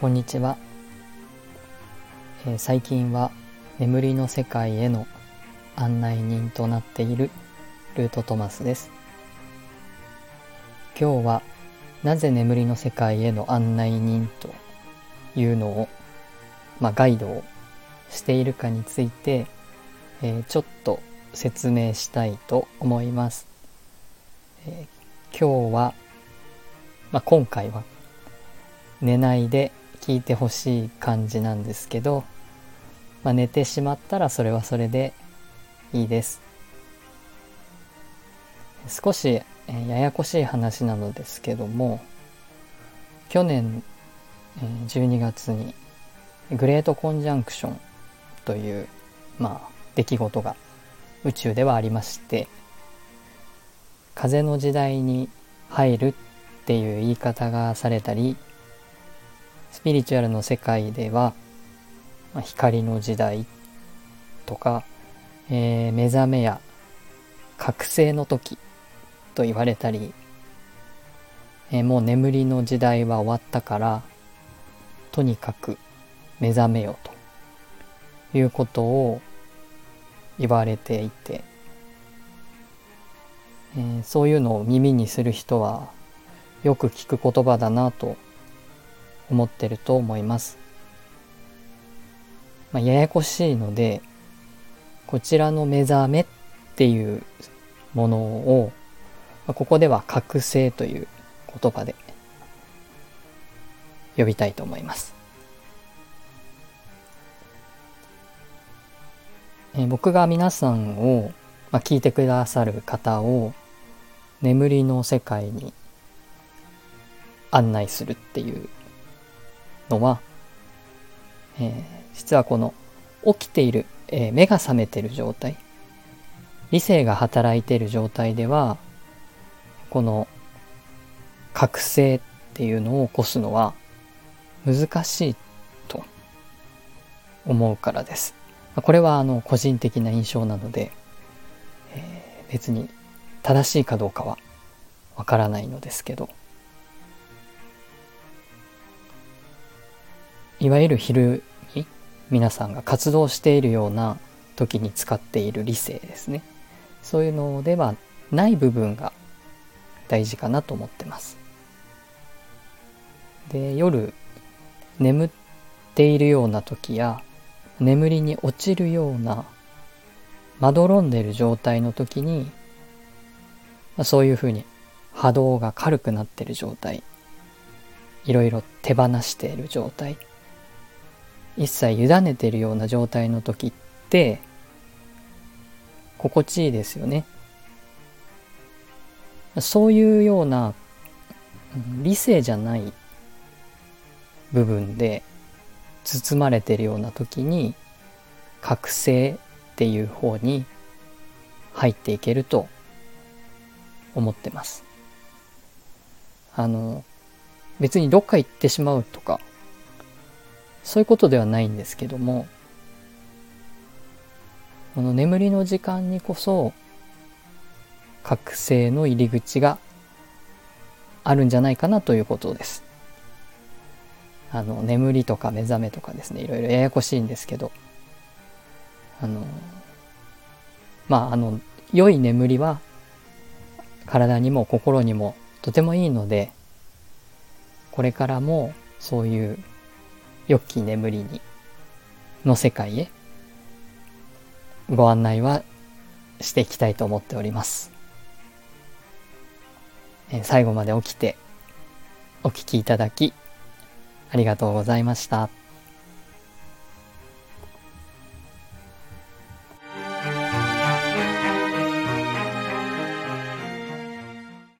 こんにちは、えー最近は眠りの世界への案内人となっているルートトマスです。今日はなぜ眠りの世界への案内人というのを、まあ、ガイドをしているかについて、えーちょっと説明したいと思います、えー今日は、まあ、今回は寝ないで聞いてほしい感じなんですけど、まあ、寝てしまったらそれはそれでいいです。少し、えややこしい話なのですけども去年、えー12月にグレートコンジャンクションというまあ出来事が宇宙ではありまして風の時代に入るっていう言い方がされたりスピリチュアルの世界では、まあ光の時代とか、えー目覚めや覚醒の時と言われたり、えーもう眠りの時代は終わったからとにかく目覚めよということを言われていて、えーそういうのを耳にする人はよく聞く言葉だなと思ってると思います。まあ、ややこしいのでこちらの目覚めっていうものを、まあここでは覚醒という言葉で呼びたいと思います。え僕が皆さんを、まあ、聞いてくださる方を眠りの世界に案内するっていうのは、えー実はこの起きている、えー目が覚めている状態理性が働いている状態ではこの覚醒っていうのを起こすのは難しいと思うからです。これはあの個人的な印象なので、えー別に正しいかどうかはわからないのですけどいわゆる昼に皆さんが活動しているような時に使っている理性ですね。そういうのではない部分が大事かなと思ってます。で夜眠っているような時や眠りに落ちるようなまどろんでる状態の時に、まあそういうふうに波動が軽くなっている状態いろいろ手放している状態一切委ねてるような状態の時って心地いいですよねそういうような理性じゃない部分で包まれてるような時に覚醒っていう方に入っていけると思ってます。あの別にどっか行ってしまうとかそういうことではないんですけどもこの眠りの時間にこそ覚醒の入り口があるんじゃないかなということです。あの眠りとか目覚めとかですねいろいろややこしいんですけどあのまああの良い眠りは体にも心にもとてもいいのでこれからもそういう良き眠りにの世界へご案内はしていきたいと思っております。え最後まで起きてお聞きいただきありがとうございました。